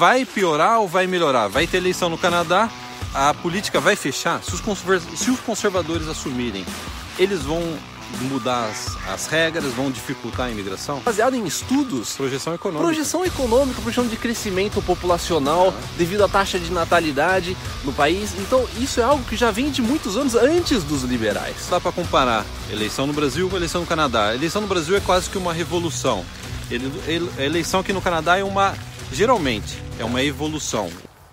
Vai piorar ou vai melhorar? Vai ter eleição no Canadá, a política vai fechar? Se os, se os conservadores assumirem, eles vão mudar as, as, regras, vão dificultar a imigração? Baseado em estudos, projeção econômica. Projeção econômica, projeção de crescimento populacional devido à taxa de natalidade no país. Então, isso é algo que já vem de muitos anos antes dos liberais. Dá para comparar eleição no Brasil com eleição no Canadá. A eleição no Brasil é quase que uma revolução. A eleição aqui no Canadá é uma geralmente é uma evolução.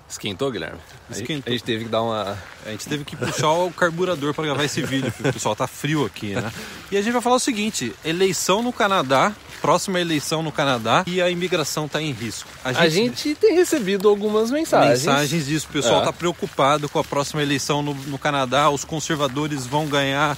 Esquentou, Guilherme? Esquentou. A gente teve que dar uma. A gente teve que puxar o carburador para gravar esse vídeo, porque o pessoal tá frio aqui, né? E a gente vai falar o seguinte: eleição no Canadá, próxima eleição no Canadá e a imigração tá em risco. A gente, a gente tem recebido algumas mensagens. Mensagens disso. O pessoal é. tá preocupado com a próxima eleição no, no Canadá. Os conservadores vão ganhar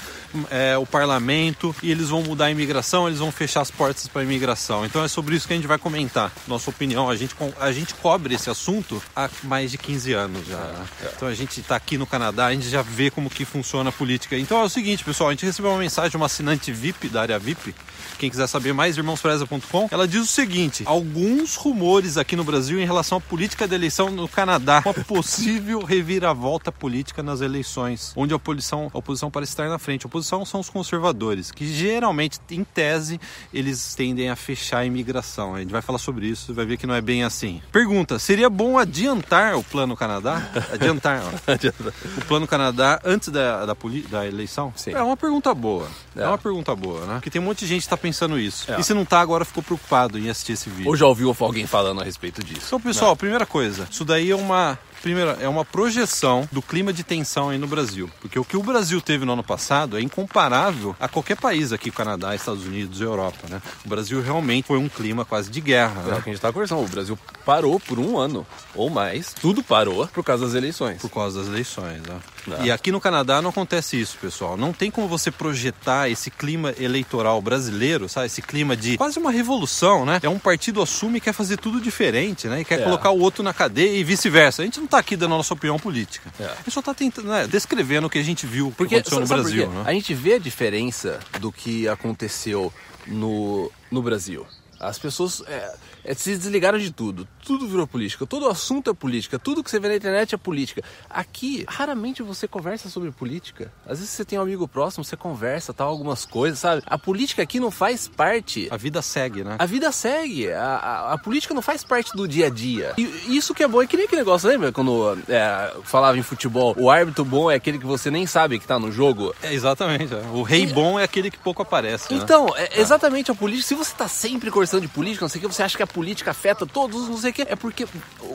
é, o parlamento e eles vão mudar a imigração, eles vão fechar as portas para a imigração. Então é sobre isso que a gente vai comentar. Nossa opinião, a gente, a gente cobre esse assunto há mais de 15 anos já. Né? É. Então a gente está aqui no Canadá, a gente já vê como que funciona a política. Então é o seguinte, pessoal, a gente recebeu uma mensagem de uma assinante VIP da área VIP. Quem quiser saber mais, irmãospreza.com. Ela diz o seguinte: alguns rumores aqui no Brasil em relação à política da eleição no Canadá, uma possível reviravolta política nas eleições, onde a oposição, a oposição parece estar na frente. A oposição são os conservadores, que geralmente, em tese, eles tendem a fechar a imigração. A gente vai falar sobre isso, vai ver que não é bem assim. Pergunta: seria bom adiantar o Plano Canadá? Adiantar, o Plano Canadá antes da, da, da eleição? Sim. É uma pergunta boa. É. é. uma pergunta boa, né? Porque tem um monte de gente que está pensando isso. É. E se não tá, agora ficou preocupado em assistir esse vídeo. Ou já ouviu alguém falando a respeito disso. Então, pessoal, né? primeira coisa, isso daí é uma Primeiro, é uma projeção do clima de tensão aí no Brasil. Porque o que o Brasil teve no ano passado é incomparável a qualquer país aqui, Canadá, Estados Unidos Europa, né? O Brasil realmente foi um clima quase de guerra. É né? o que a gente está conversando. O Brasil parou por um ano ou mais. Tudo parou por causa das eleições. Por causa das eleições, né? E aqui no Canadá não acontece isso, pessoal. Não tem como você projetar esse clima eleitoral brasileiro, sabe? Esse clima de quase uma revolução, né? É um partido assume e quer fazer tudo diferente, né? E quer é. colocar o outro na cadeia e vice-versa. A gente não está aqui dando a nossa opinião política. É. A gente só está tentando, né, descrevendo o que a gente viu porque, aconteceu no Brasil. Né? A gente vê a diferença do que aconteceu no, no Brasil. As pessoas é, é, se desligaram de tudo. Tudo virou política. Todo assunto é política. Tudo que você vê na internet é política. Aqui, raramente você conversa sobre política. Às vezes você tem um amigo próximo, você conversa, tal, algumas coisas, sabe? A política aqui não faz parte. A vida segue, né? A vida segue. A, a, a política não faz parte do dia a dia. E isso que é bom. É que nem aquele negócio, lembra? Quando é, falava em futebol, o árbitro bom é aquele que você nem sabe que tá no jogo. É, exatamente. É. O rei bom é aquele que pouco aparece. Né? Então, é, é, exatamente a política. Se você tá sempre conversando de política, não sei o que, você acha que a política afeta todos, não sei o que, é porque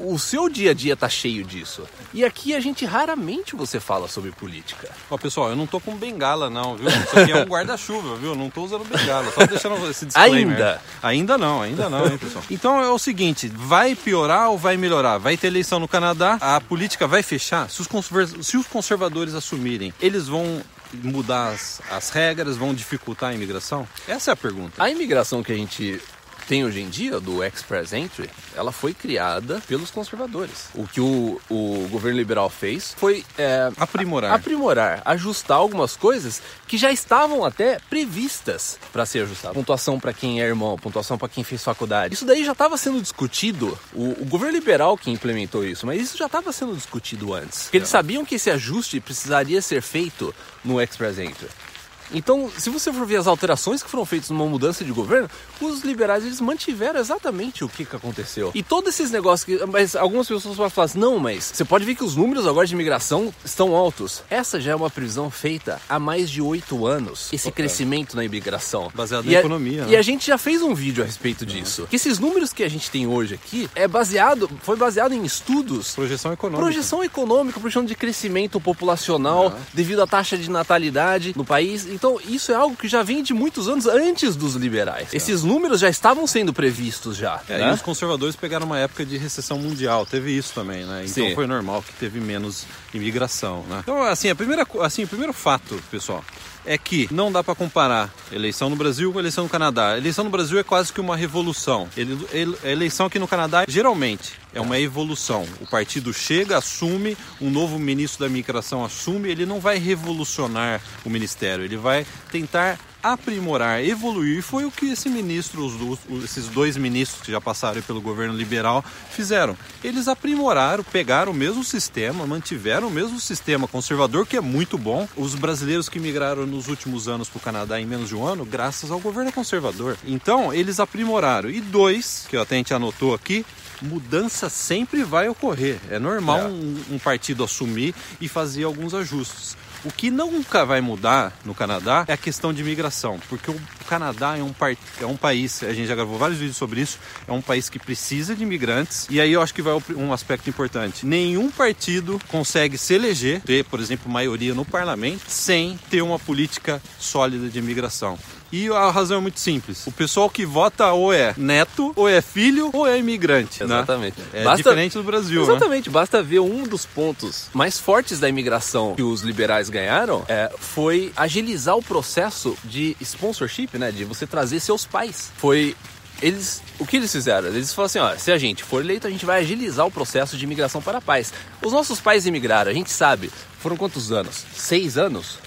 o seu dia a dia tá cheio disso. E aqui a gente raramente você fala sobre política. Ó, pessoal, eu não tô com bengala não, viu? Isso aqui é um guarda-chuva, viu? Não tô usando bengala, só deixando esse disclaimer. Ainda? Ainda não, ainda não, hein, pessoal? Então é o seguinte, vai piorar ou vai melhorar? Vai ter eleição no Canadá, a política vai fechar? Se os, se os conservadores assumirem, eles vão mudar as, as regras, vão dificultar a imigração? Essa é a pergunta. A imigração que a gente tem hoje em dia, do Express Entry, ela foi criada pelos conservadores. O que o, o governo liberal fez foi é, aprimorar. aprimorar, ajustar algumas coisas que já estavam até previstas para ser ajustadas. Pontuação para quem é irmão, pontuação para quem fez faculdade. Isso daí já estava sendo discutido. O, o, governo liberal que implementou isso, mas isso já estava sendo discutido antes. Porque eles sabiam que esse ajuste precisaria ser feito no Express Entry. Então, se você for ver as alterações que foram feitas numa mudança de governo, os liberais eles mantiveram exatamente o que, que aconteceu. E todos esses negócios que. Mas algumas pessoas podem falar assim: não, mas você pode ver que os números agora de imigração estão altos. Essa já é uma previsão feita há mais de oito anos. Esse okay. crescimento na imigração. Baseado na economia. Né? E a gente já fez um vídeo a respeito disso. Que esses números que a gente tem hoje aqui é baseado, foi baseado em estudos. Projeção econômica. Projeção econômica, projeção de crescimento populacional uhum. devido à taxa de natalidade no país. Então, isso é algo que já vem de muitos anos antes dos liberais. É. Esses números já estavam sendo previstos já. É, né? E os conservadores pegaram uma época de recessão mundial, teve isso também, né? Então Sim. foi normal que teve menos imigração, né? Então, assim, a primeira, assim, o primeiro fato, pessoal, é que não dá para comparar eleição no Brasil com eleição no Canadá. A eleição no Brasil é quase que uma revolução. A eleição aqui no Canadá, geralmente, É uma evolução. O partido chega, assume, um novo ministro da migração assume, ele não vai revolucionar o ministério, ele vai tentar aprimorar, evoluir. Foi o que esse ministro, os, esses dois ministros que já passaram pelo governo liberal fizeram. Eles aprimoraram, pegaram o mesmo sistema, mantiveram o mesmo sistema conservador, que é muito bom. Os brasileiros que migraram nos últimos anos para o Canadá em menos de um ano, graças ao governo conservador. Então, eles aprimoraram. E dois, que até a gente anotou aqui, mudança sempre vai ocorrer. É normal é. Um, um partido assumir e fazer alguns ajustes. O que nunca vai mudar no Canadá é a questão de imigração, porque o Canadá é um, é um país, a gente já gravou vários vídeos sobre isso, é um país que precisa de imigrantes. E aí eu acho que vai um aspecto importante. Nenhum partido consegue se eleger, ter, por exemplo, maioria no parlamento, sem ter uma política sólida de imigração. E a razão é muito simples. O pessoal que vota ou é neto, ou é filho, ou é imigrante. Né? Exatamente. Né? É basta... diferente do Brasil. Né? Exatamente. Né? Basta ver um dos pontos mais fortes da imigração que os liberais ganharam é, foi agilizar o processo de sponsorship, né? De você trazer seus pais. Foi eles, o que eles fizeram? Eles falaram assim, ó, se a gente for eleito, a gente vai agilizar o processo de imigração para pais. Os nossos pais imigraram, a gente sabe, foram quantos anos? Seis anos?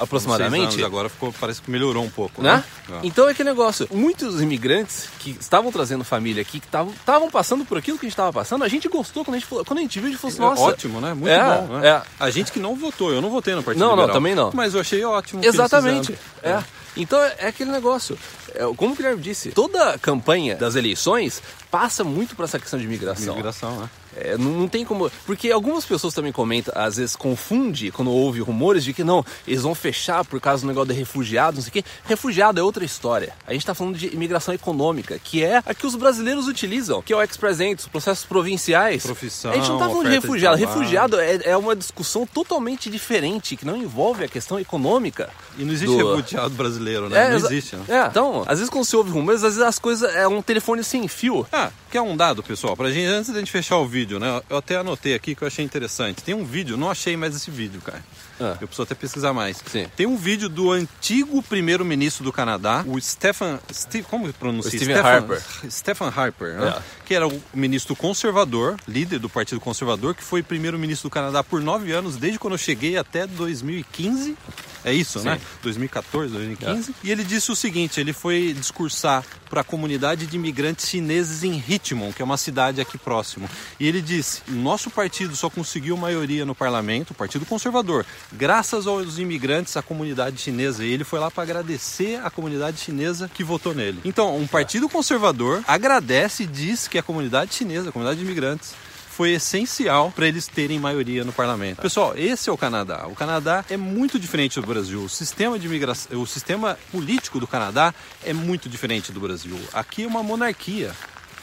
Aproximadamente. Anos, agora ficou, parece que melhorou um pouco, né? né? Então é que negócio. Muitos imigrantes que estavam trazendo família aqui, que estavam passando por aquilo que a gente estava passando, a gente gostou quando a gente, quando a gente viu, a gente falou assim, é nossa. É ótimo, né? Muito é, bom. Né? É. A gente que não votou, eu não votei no Partido Não, Liberal, não, também não. Mas eu achei ótimo. Exatamente. É. é. Então é aquele negócio. É, como o Guilherme disse, toda campanha das eleições passa muito para essa questão de imigração. Migração, né? É, não, não, tem como. Porque algumas pessoas também comentam, às vezes confunde quando ouve rumores de que não, eles vão fechar por causa do negócio de refugiados, não sei o quê. Refugiado é outra história. A gente está falando de imigração econômica, que é a que os brasileiros utilizam, que é o ex-presente, os processos provinciais. Profissão. A gente não está falando de refugiado. De refugiado é, é, uma discussão totalmente diferente, que não envolve a questão econômica. E não existe do... refugiado brasileiro, né? É, não existe. Né? É. Então, às vezes quando se ouve rumores, às vezes as coisas é um telefone sem fio. Ah, quer um dado, pessoal, pra gente, antes da gente fechar o vídeo, né? Eu até anotei aqui que eu achei interessante. Tem um vídeo, não achei mais esse vídeo, cara. Ah. Eu preciso até pesquisar mais. Sim. Tem um vídeo do antigo primeiro-ministro do Canadá, o Stephen. Steve, como pronuncia? Stephen Harper. Stephen Harper, né? que era o ministro conservador, líder do Partido Conservador, que foi primeiro-ministro do Canadá por nove anos, desde quando eu cheguei até 2015. É isso, Sim. né? 2014, 2015. É. E ele disse o seguinte: ele foi discursar para a comunidade de imigrantes chineses em Richmond, que é uma cidade aqui próximo. E ele disse: nosso partido só conseguiu maioria no parlamento, o Partido Conservador, graças aos imigrantes, à comunidade chinesa. E ele foi lá para agradecer a comunidade chinesa que votou nele. Então, um partido conservador agradece e diz que a comunidade chinesa, a comunidade de imigrantes, foi essencial para eles terem maioria no parlamento. Pessoal, esse é o Canadá. O Canadá é muito diferente do Brasil. O sistema de imigração, o sistema político do Canadá é muito diferente do Brasil. Aqui é uma monarquia.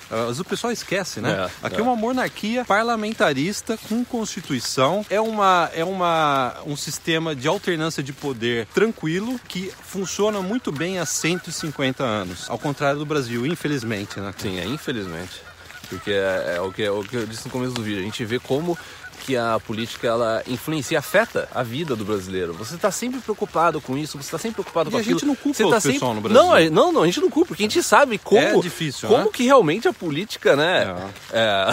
Mas o pessoal esquece, né? É, Aqui é. é. uma monarquia parlamentarista com constituição. É, uma, é uma, um sistema de alternância de poder tranquilo que funciona muito bem há 150 anos. Ao contrário do Brasil, infelizmente, né? Sim, é infelizmente. Porque é, é, o, que, é o que eu disse no começo do vídeo. A gente vê como que a política ela influencia, afeta a vida do brasileiro. Você está sempre preocupado com isso, você está sempre preocupado e com a aquilo. A gente não culpa você o tá pessoal sempre... no Brasil. Não, não, não, a gente não culpa, porque a gente sabe como, é difícil, como né? que realmente a política, né? É.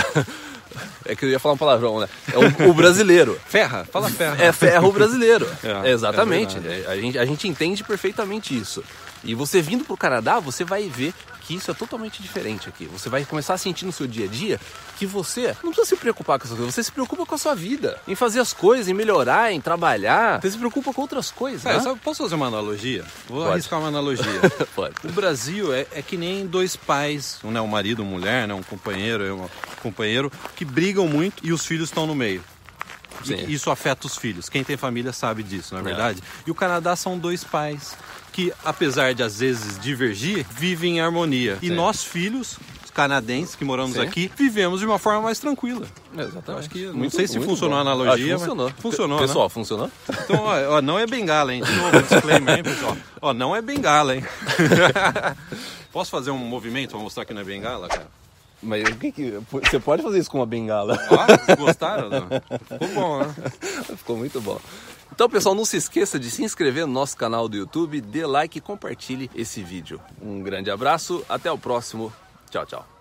é... que eu ia falar um palavrão, né? É o, o brasileiro. ferra, fala ferra. É ferra o brasileiro. É, Exatamente. É a, gente, a gente entende perfeitamente isso. E você vindo para o Canadá, você vai ver que isso é totalmente diferente aqui. Você vai começar a sentir no seu dia a dia que você não precisa se preocupar com essas coisas, você se preocupa com a sua vida, em fazer as coisas, em melhorar, em trabalhar. Você se preocupa com outras coisas. É, né? posso fazer uma analogia? Vou Pode. arriscar uma analogia. Pode. O Brasil é, é, que nem dois pais, né, um marido, uma mulher, né, um companheiro, um companheiro, que brigam muito e os filhos estão no meio. Sim. Isso afeta os filhos. Quem tem família sabe disso, não é, é. verdade? E o Canadá são dois pais que, apesar de às vezes divergir, vivem em harmonia. E nós, filhos, canadenses que moramos Sim. aqui, vivemos de uma forma mais tranquila. Exatamente. Acho que, muito, não sei se funcionou bom. a analogia, funcionou. funcionou, Pessoal, né? funcionou? Então, ó, ó, não é bengala, hein? De novo, disclaimer, hein, pessoal? Ó, não é bengala, hein? Posso fazer um movimento para mostrar que não é bengala, cara? Mas o que que... Você pode fazer isso com uma bengala. Ah, gostaram? Ficou bom, né? Ficou muito bom. Então, pessoal, não se esqueça de se inscrever no nosso canal do YouTube, dê like e compartilhe esse vídeo. Um grande abraço, até o próximo. Tchau, tchau.